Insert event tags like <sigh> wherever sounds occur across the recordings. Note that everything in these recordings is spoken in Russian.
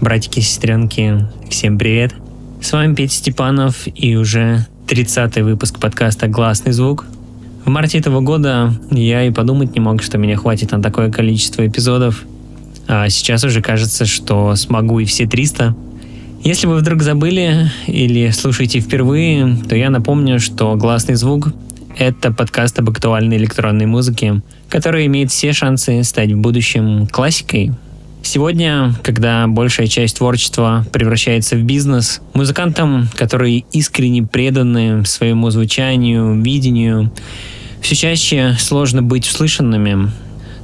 Братики и сестренки, всем привет! С вами Петя Степанов и уже 30-й выпуск подкаста «Гласный звук». В марте этого года я и подумать не мог, что меня хватит на такое количество эпизодов. А сейчас уже кажется, что смогу и все 300. Если вы вдруг забыли или слушаете впервые, то я напомню, что «Гласный звук» — это подкаст об актуальной электронной музыке, который имеет все шансы стать в будущем классикой, Сегодня, когда большая часть творчества превращается в бизнес, музыкантам, которые искренне преданы своему звучанию, видению, все чаще сложно быть услышанными.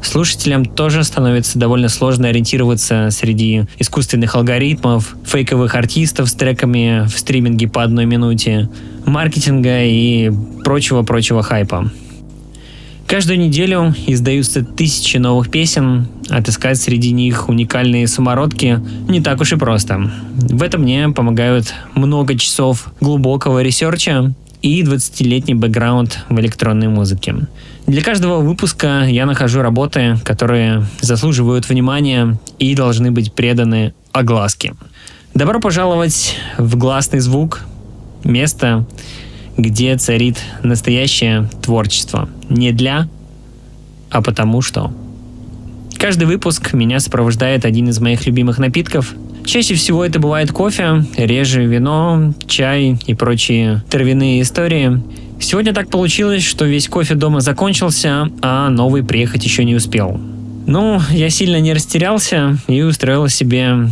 Слушателям тоже становится довольно сложно ориентироваться среди искусственных алгоритмов, фейковых артистов с треками в стриминге по одной минуте, маркетинга и прочего-прочего хайпа. Каждую неделю издаются тысячи новых песен, отыскать среди них уникальные самородки не так уж и просто. В этом мне помогают много часов глубокого research а и 20-летний бэкграунд в электронной музыке. Для каждого выпуска я нахожу работы, которые заслуживают внимания и должны быть преданы огласке. Добро пожаловать в «Гласный звук», место, где царит настоящее творчество. Не для, а потому что. Каждый выпуск меня сопровождает один из моих любимых напитков. Чаще всего это бывает кофе, реже вино, чай и прочие травяные истории. Сегодня так получилось, что весь кофе дома закончился, а новый приехать еще не успел. Ну, я сильно не растерялся и устроил себе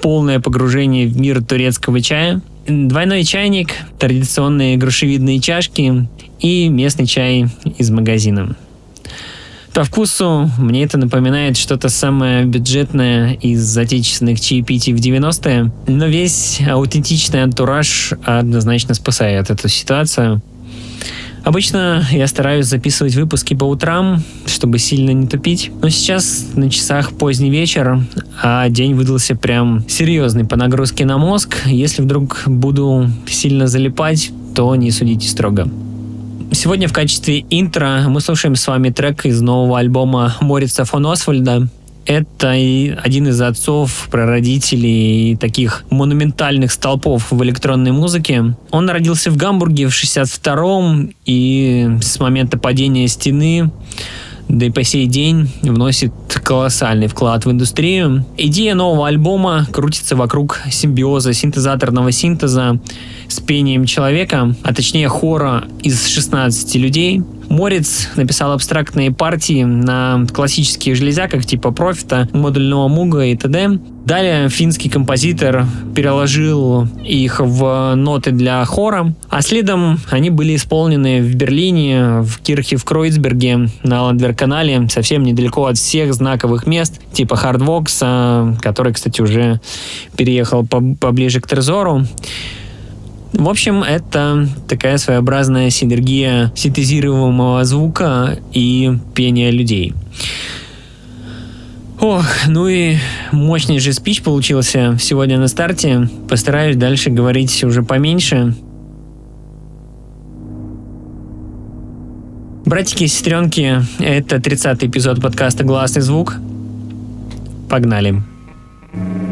полное погружение в мир турецкого чая – Двойной чайник, традиционные грушевидные чашки и местный чай из магазина. По вкусу мне это напоминает что-то самое бюджетное из отечественных чаепитий в 90-е, но весь аутентичный антураж однозначно спасает эту ситуацию. Обычно я стараюсь записывать выпуски по утрам, чтобы сильно не тупить. Но сейчас на часах поздний вечер, а день выдался прям серьезный по нагрузке на мозг. Если вдруг буду сильно залипать, то не судите строго. Сегодня в качестве интро мы слушаем с вами трек из нового альбома Морица фон Освальда это один из отцов, прародителей таких монументальных столпов в электронной музыке. Он родился в Гамбурге в 62-м и с момента падения стены да и по сей день вносит колоссальный вклад в индустрию. Идея нового альбома крутится вокруг симбиоза синтезаторного синтеза с пением человека, а точнее хора из 16 людей. Морец написал абстрактные партии на классических железяках типа профита, модульного муга и т.д. Далее финский композитор переложил их в ноты для хора, а следом они были исполнены в Берлине, в Кирхе в Кройцберге, на Ландвер-канале, совсем недалеко от всех знаковых мест, типа Хардвокса, который, кстати, уже переехал поближе к Трезору. В общем, это такая своеобразная синергия синтезируемого звука и пения людей. Ох, ну и мощный же спич получился сегодня на старте. Постараюсь дальше говорить уже поменьше. Братики и сестренки, это 30-й эпизод подкаста «Гласный звук». Погнали. Погнали.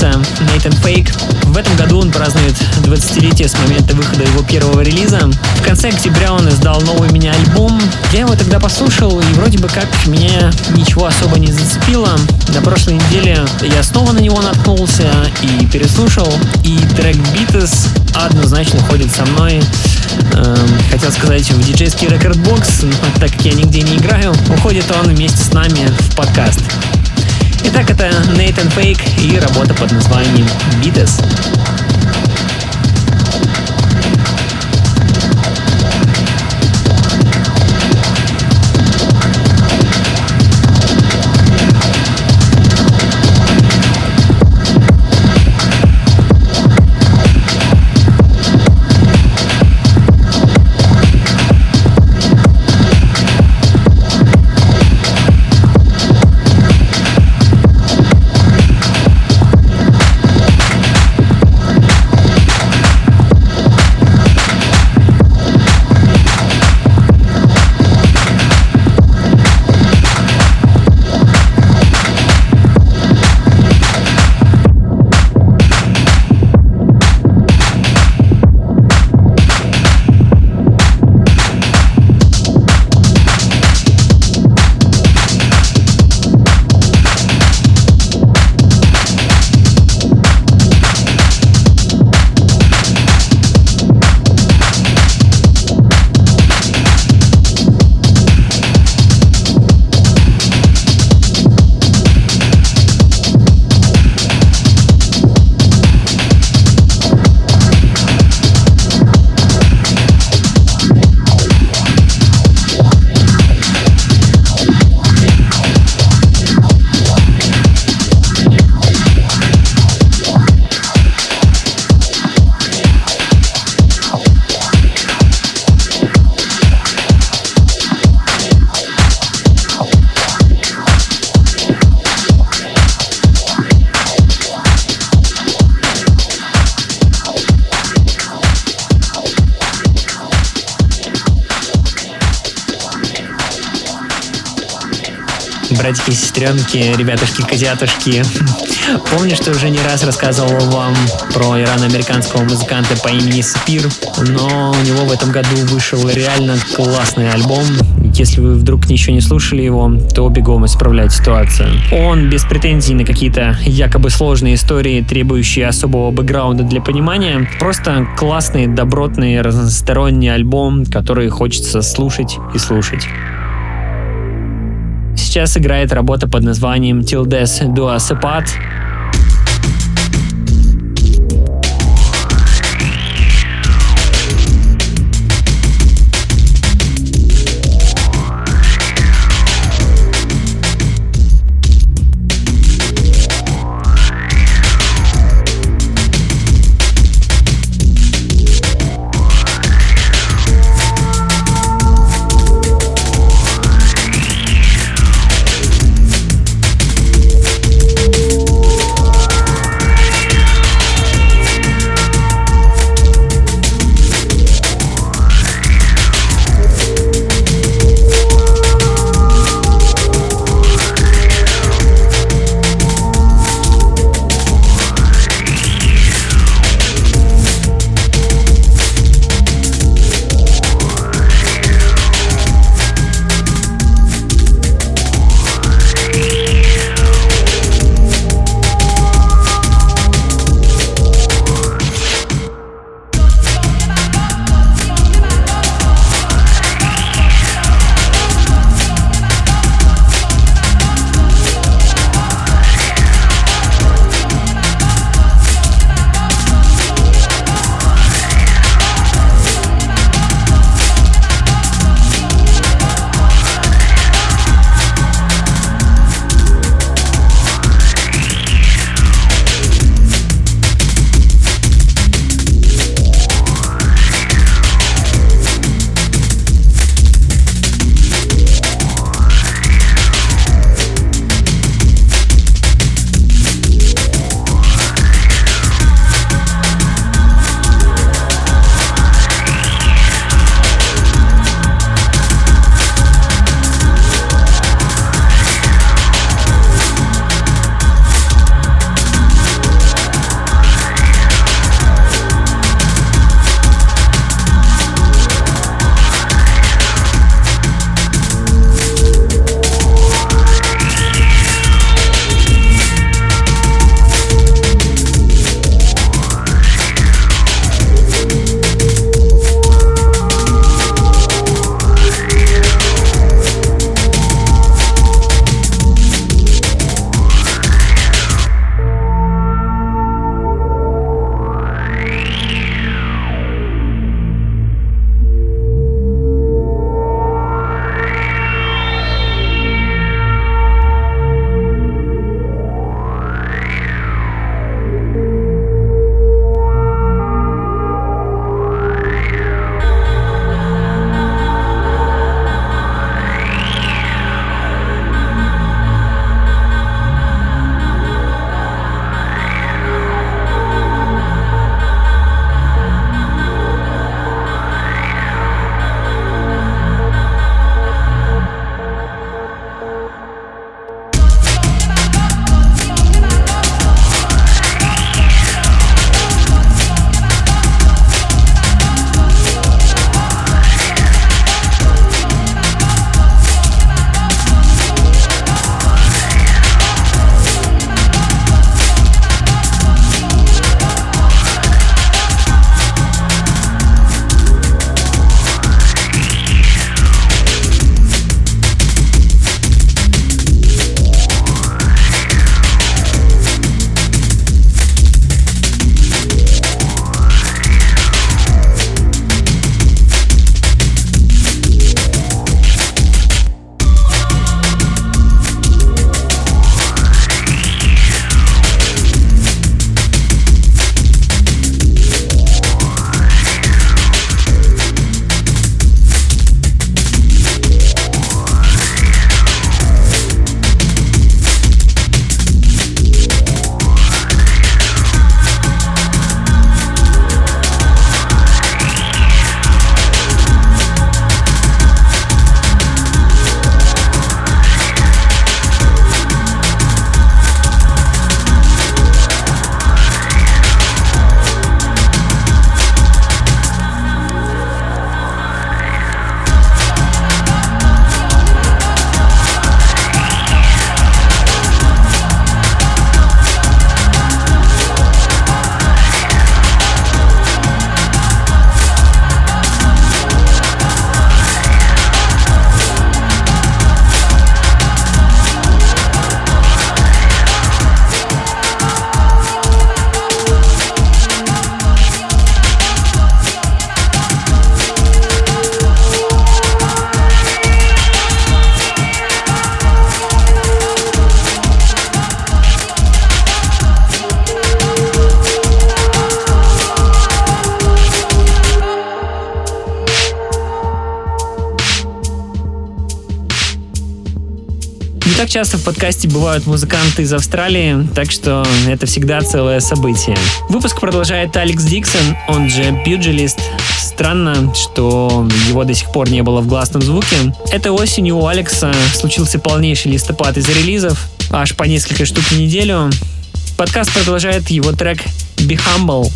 Fake. В этом году он празднует 20-летие с момента выхода его первого релиза. В конце октября он издал новый мини-альбом. Я его тогда послушал, и вроде бы как меня ничего особо не зацепило. На прошлой неделе я снова на него наткнулся и переслушал. И трек Beatles однозначно ходит со мной. Эм, хотел сказать в диджейский рекордбокс, но так как я нигде не играю, уходит он вместе с нами в подкаст. Итак, это Нейтан Фейк и работа под названием Beatles. Сестренки, ребятушки-козятушки. Помню, что уже не раз рассказывал вам про ирано-американского музыканта по имени Спир, но у него в этом году вышел реально классный альбом. Если вы вдруг еще не слушали его, то бегом исправлять ситуацию. Он без претензий на какие-то якобы сложные истории, требующие особого бэкграунда для понимания. Просто классный, добротный, разносторонний альбом, который хочется слушать и слушать сейчас играет работа под названием Till Death Do Us Apart так часто в подкасте бывают музыканты из Австралии, так что это всегда целое событие. Выпуск продолжает Алекс Диксон, он же Pugilist. Странно, что его до сих пор не было в гласном звуке. Этой осенью у Алекса случился полнейший листопад из релизов, аж по несколько штук в неделю. Подкаст продолжает его трек Be Humble.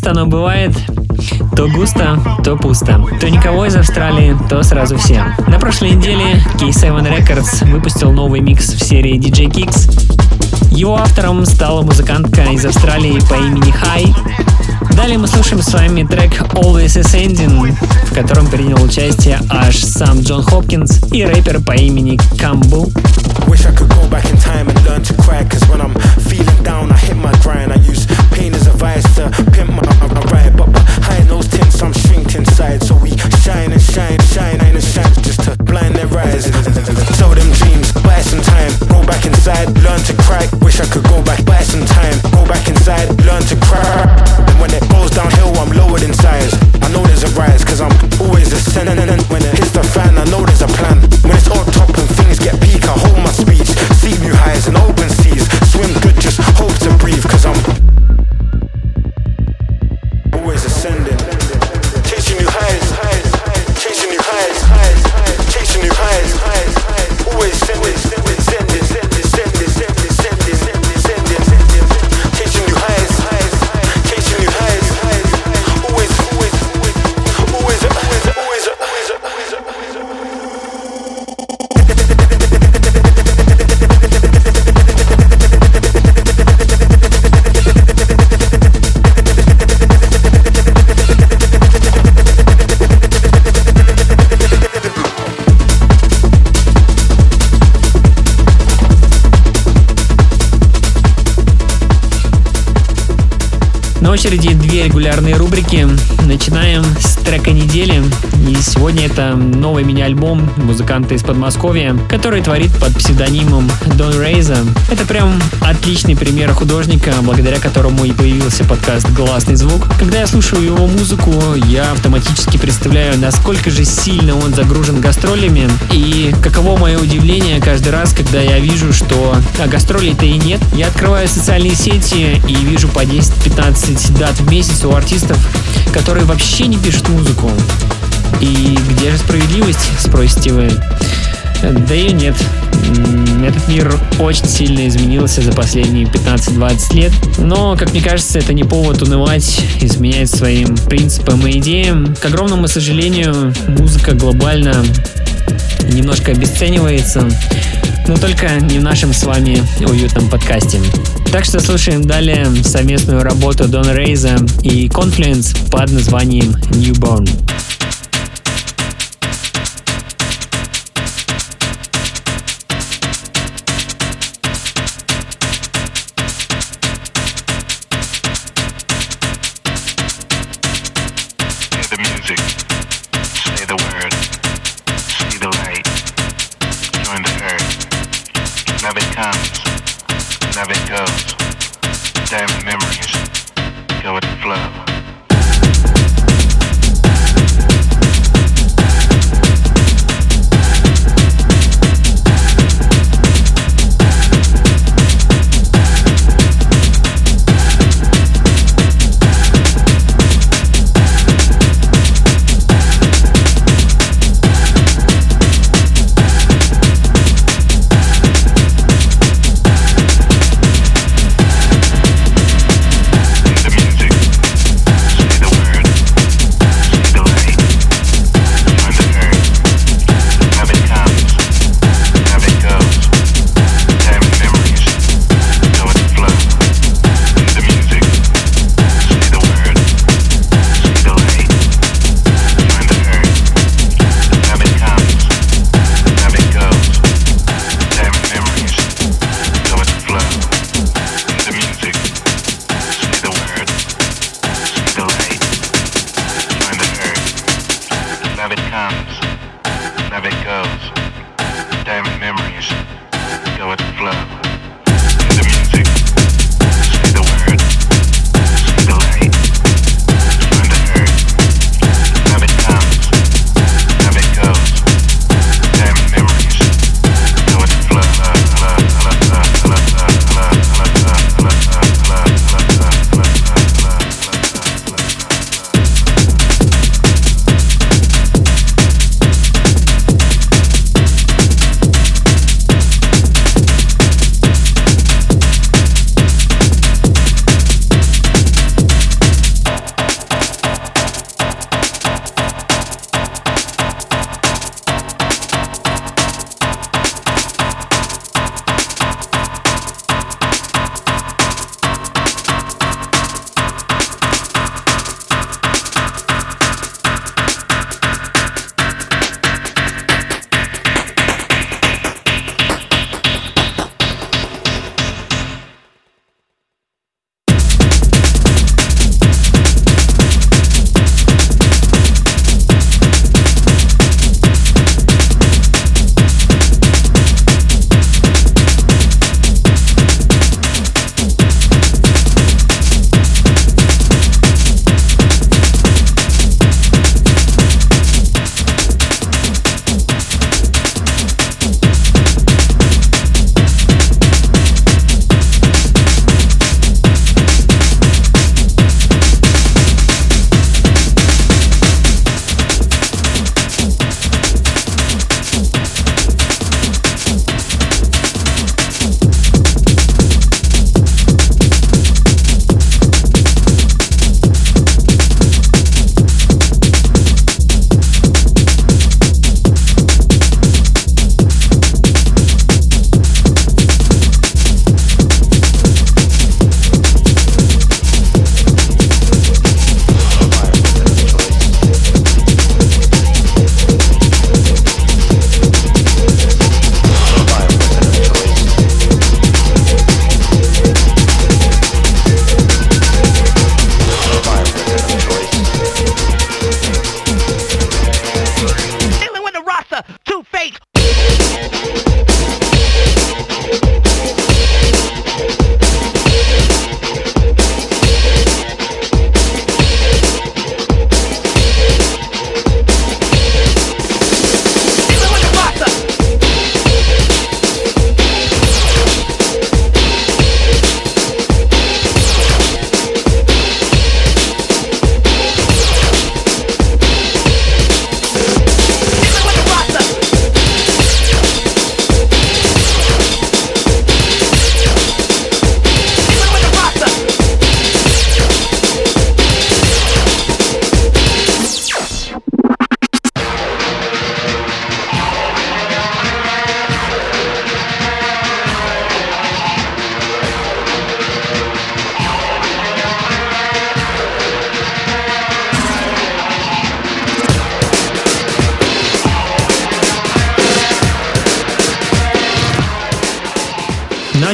Часто оно бывает, то густо, то пусто. То никого из Австралии, то сразу все. На прошлой неделе K7 Records выпустил новый микс в серии DJ Kicks. Его автором стала музыкантка из Австралии по имени Хай. Далее мы слушаем с вами трек Always Ascending, в котором принял участие аж сам Джон Хопкинс и рэпер по имени Камбу. Wish I could go back in time and learn to cry Cause when I'm advice to pimp my мини-альбом музыканта из Подмосковья, который творит под псевдонимом Дон Рейза. Это прям отличный пример художника, благодаря которому и появился подкаст «Гласный звук». Когда я слушаю его музыку, я автоматически представляю, насколько же сильно он загружен гастролями и каково мое удивление каждый раз, когда я вижу, что а гастролей-то и нет. Я открываю социальные сети и вижу по 10-15 дат в месяц у артистов, которые вообще не пишут музыку. И где же справедливость, спросите вы? Да и нет. Этот мир очень сильно изменился за последние 15-20 лет. Но, как мне кажется, это не повод унывать, изменять своим принципам и идеям. К огромному сожалению, музыка глобально немножко обесценивается, но только не в нашем с вами уютном подкасте. Так что слушаем далее совместную работу Дона Рейза и Confluence под названием Newborn.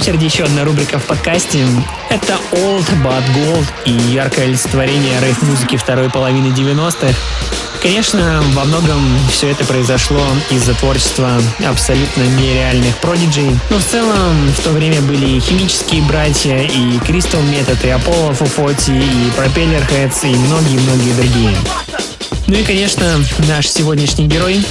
Очереди еще одна рубрика в подкасте. Это Old But Gold и яркое олицетворение рейв-музыки второй половины 90-х. Конечно, во многом все это произошло из-за творчества абсолютно нереальных продиджей, но в целом в то время были и химические братья, и Crystal Method, и Apollo Fufoti, и Propeller Heads, и многие-многие другие. Ну и, конечно, наш сегодняшний герой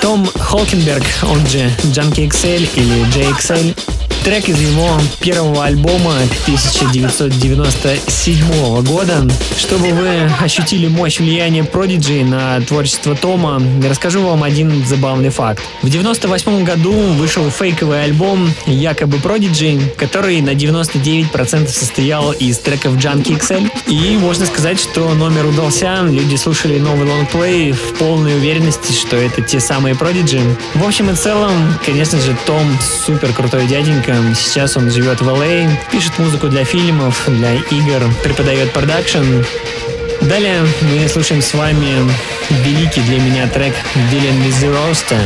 Том Холкенберг, он же Junkie XL или JXL, Трек из его первого альбома 1997 года. Чтобы вы ощутили мощь влияния Prodigy на творчество Тома, расскажу вам один забавный факт. В 1998 году вышел фейковый альбом якобы Prodigy, который на 99% состоял из треков Junkie XL. И можно сказать, что номер удался. Люди слушали новый лонгплей в полной уверенности, что это те самые Prodigy. В общем и целом, конечно же, Том супер крутой дяденька, Сейчас он живет в LA, а, пишет музыку для фильмов, для игр, преподает продакшн. Далее мы слушаем с вами великий для меня трек Dylan with the Roaster.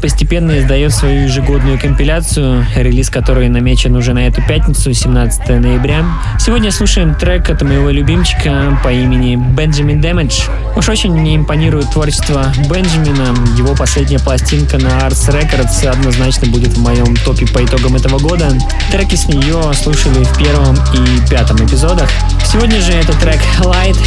Постепенно издает свою ежегодную компиляцию, релиз которой намечен уже на эту пятницу, 17 ноября. Сегодня слушаем трек от моего любимчика по имени Benjamin Damage. Уж очень мне импонирует творчество Бенджамина. Его последняя пластинка на Arts Records однозначно будет в моем топе по итогам этого года. Треки с нее слушали в первом и пятом эпизодах. Сегодня же это трек Light.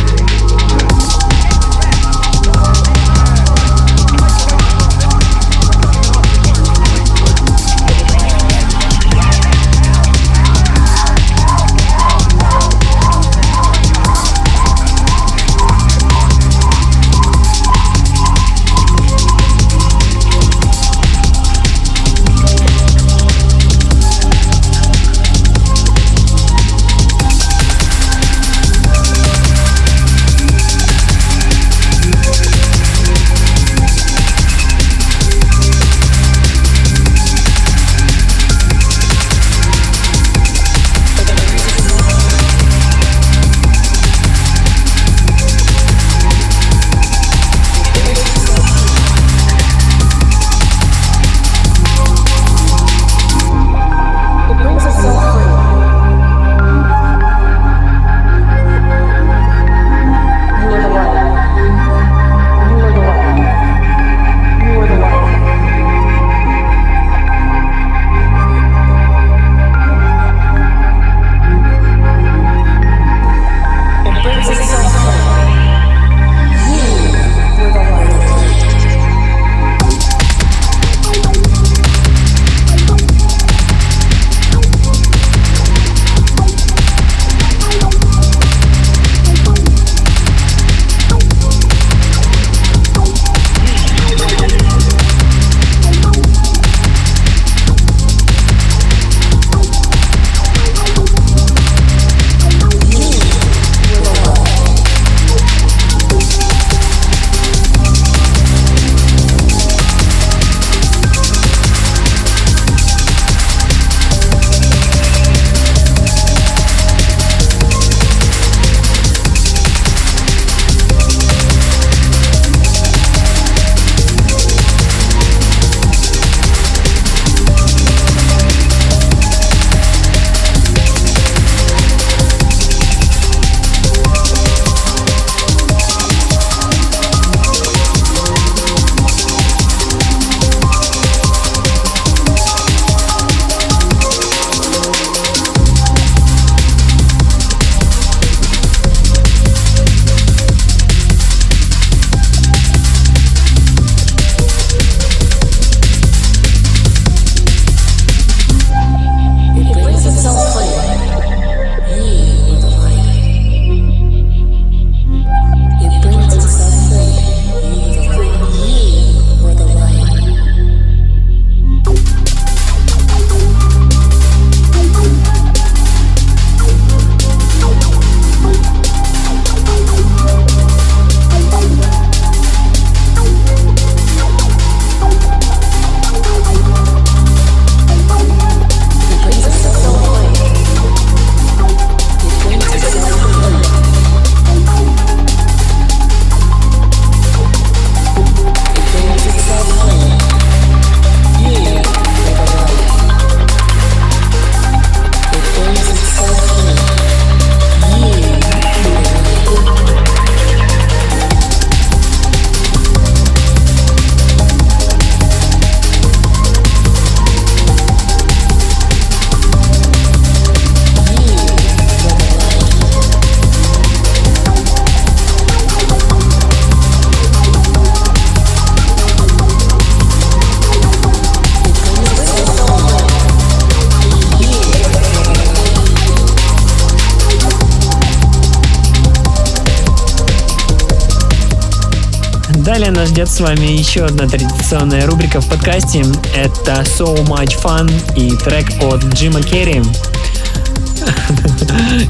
Ждет с вами еще одна традиционная рубрика в подкасте. Это So Much Fun и трек от Джима Керри. <laughs>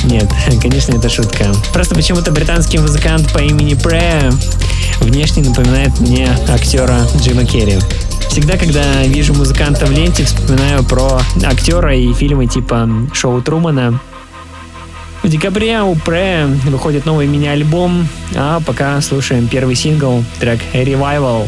Нет, конечно, это шутка. Просто почему-то британский музыкант по имени Пре внешне напоминает мне актера Джима Керри. Всегда, когда вижу музыканта в ленте, вспоминаю про актера и фильмы типа «Шоу Трумана». В декабре у Пре выходит новый мини-альбом, а пока слушаем первый сингл, трек «Revival».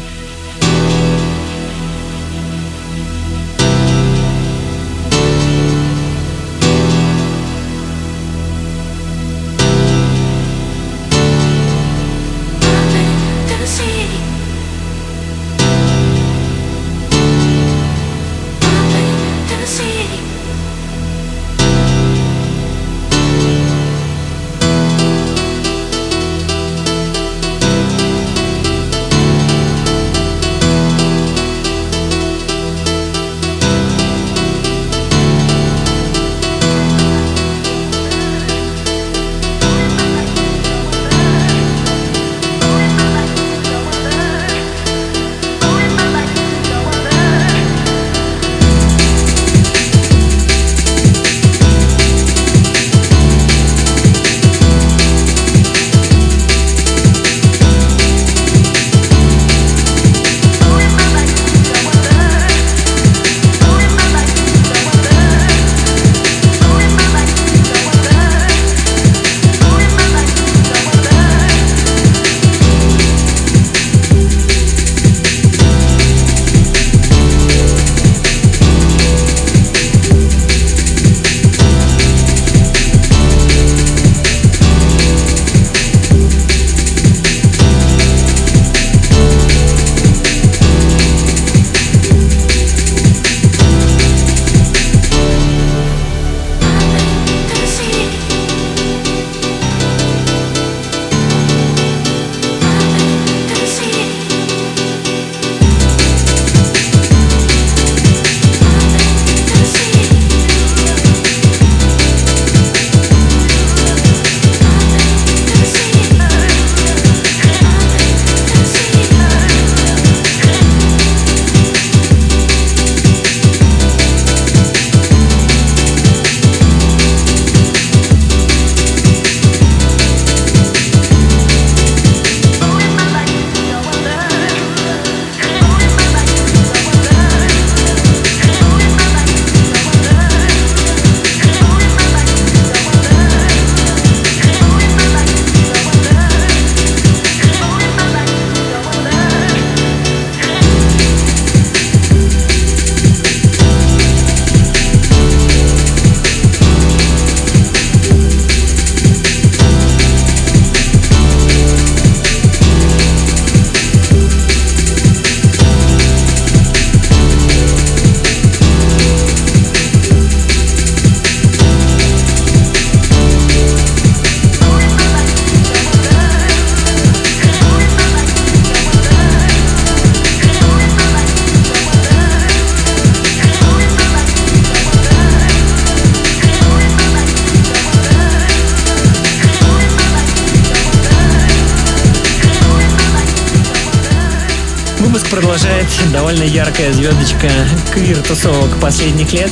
Квир-тусовок последних лет.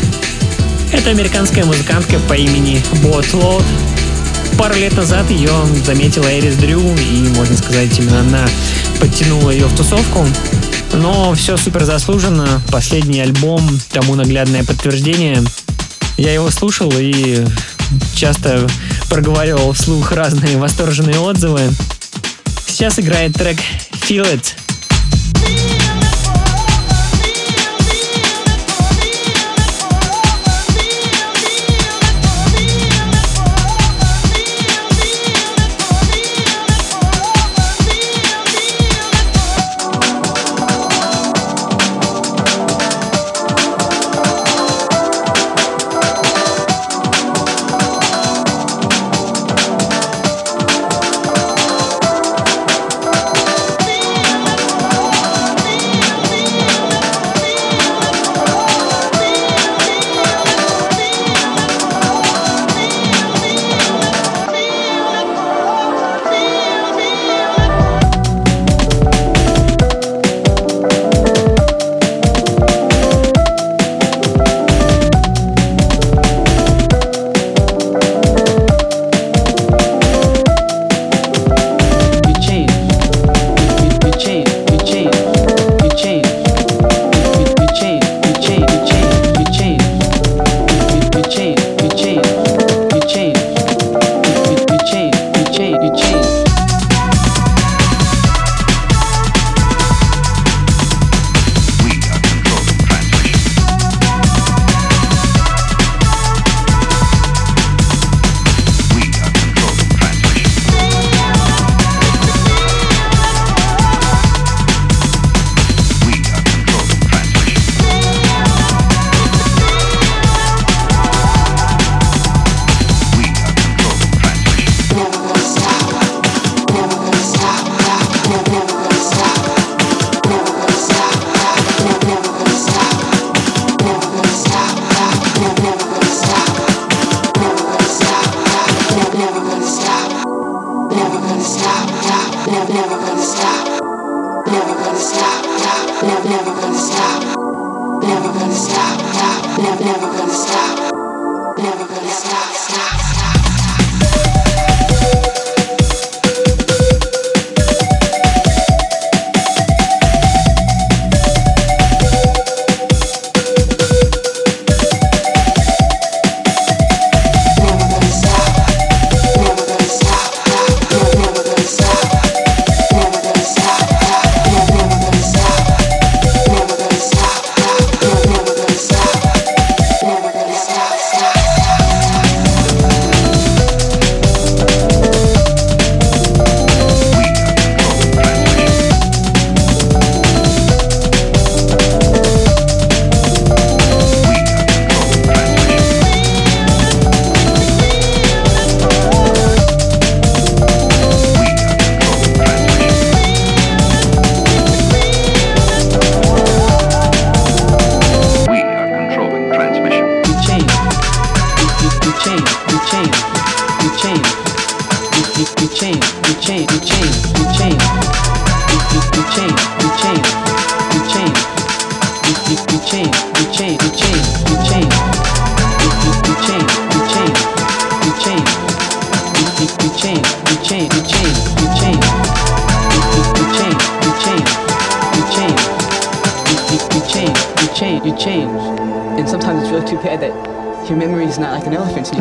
Это американская музыкантка по имени Бот Лоуд. Пару лет назад ее заметила Эрис Дрю, и, можно сказать, именно она подтянула ее в тусовку. Но все супер заслуженно. Последний альбом тому наглядное подтверждение. Я его слушал и часто проговаривал вслух разные восторженные отзывы. Сейчас играет трек Feel It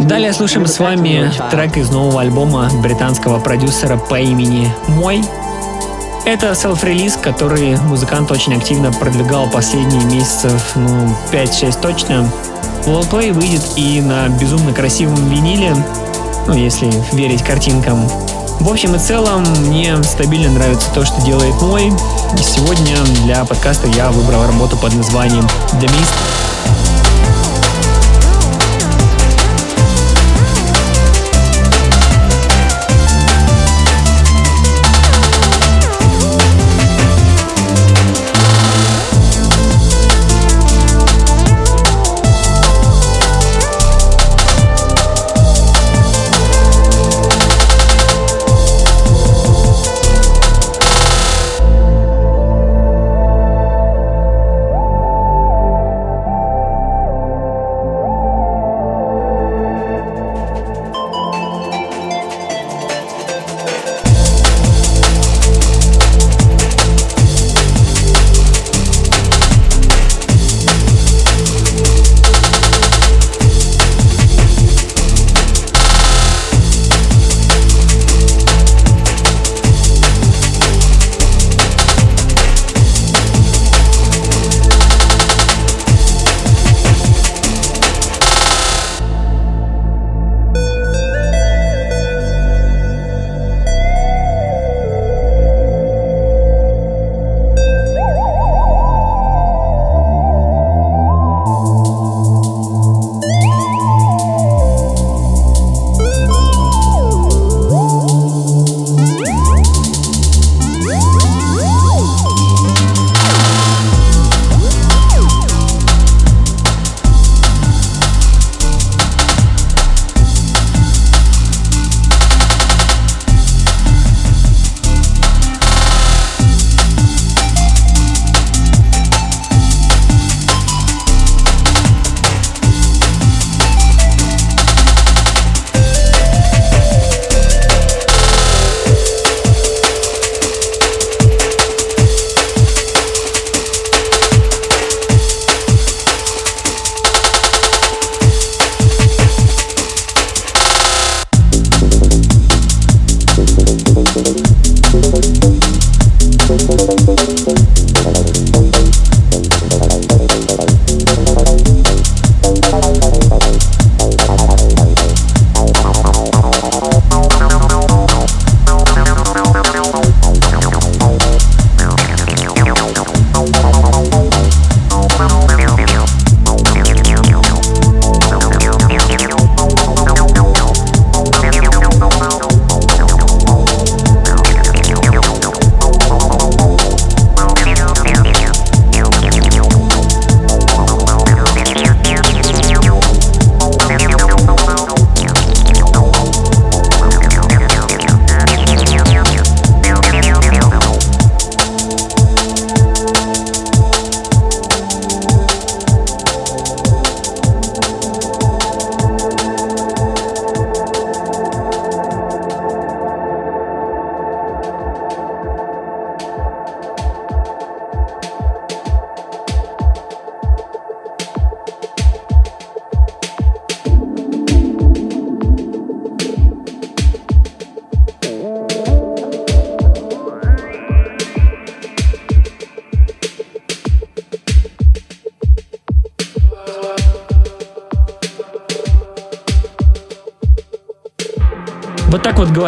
Далее слушаем с вами трек из нового альбома британского продюсера по имени Мой. Это селф-релиз, который музыкант очень активно продвигал последние месяцев, ну, 5-6 точно. Lowplay выйдет и на безумно красивом виниле, ну, если верить картинкам. В общем и целом, мне стабильно нравится то, что делает мой. И сегодня для подкаста я выбрал работу под названием The Mist.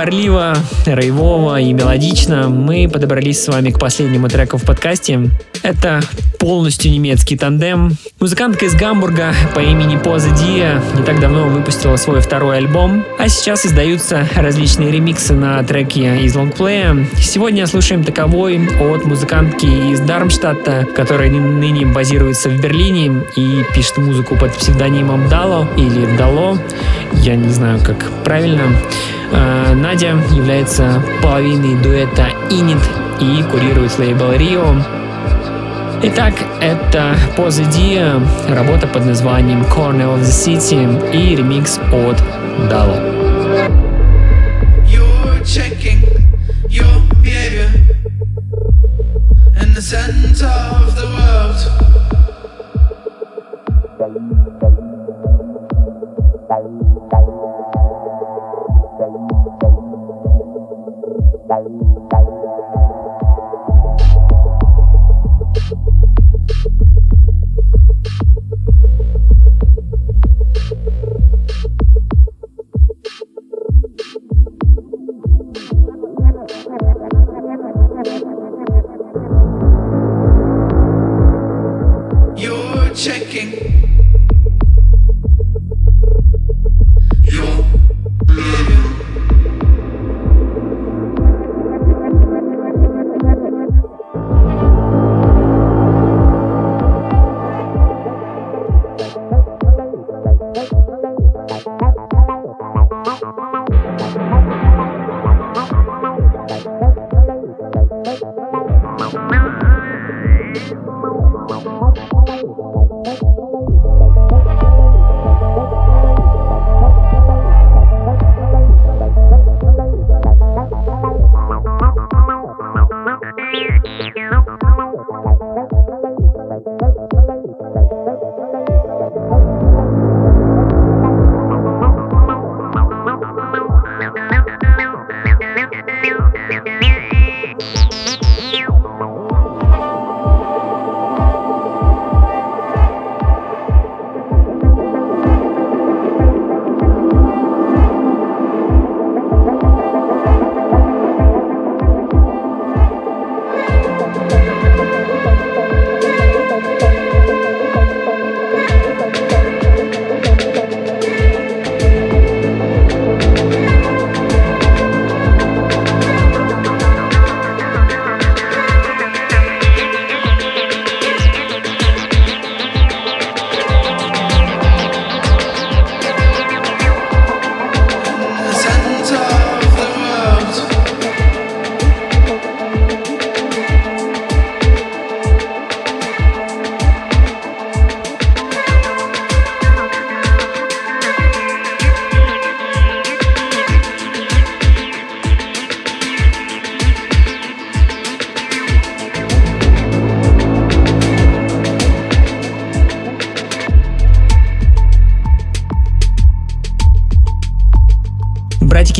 Говорливо, рейвово и мелодично мы подобрались с вами к последнему треку в подкасте. Это полностью немецкий тандем. Музыкантка из Гамбурга по имени Поза Дия не так давно выпустила свой второй альбом, а сейчас издаются различные ремиксы на треки из лонгплея. Сегодня слушаем таковой от музыкантки из Дармштадта, которая ныне базируется в Берлине и пишет музыку под псевдонимом Дало или Дало. Я не знаю, как правильно. Э, Надя является половиной дуэта Init и курирует лейбл Rio. Итак, это Dia, работа под названием Corner of the City и ремикс от checking your behavior in the center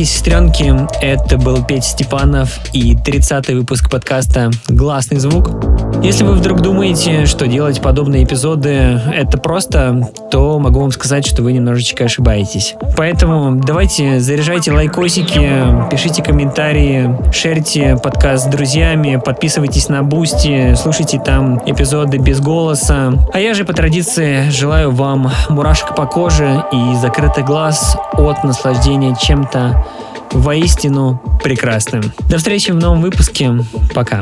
сестренки, это был Петя Степанов и 30-й выпуск подкаста «Гласный звук». Если вы вдруг думаете, что делать подобные эпизоды это просто, то могу вам сказать, что вы немножечко ошибаетесь. Поэтому давайте заряжайте лайкосики, пишите комментарии, шерьте подкаст с друзьями, подписывайтесь на Boosty, слушайте там эпизоды без голоса. А я же по традиции желаю вам мурашек по коже и закрытый глаз от наслаждения чем-то воистину прекрасным. До встречи в новом выпуске. Пока.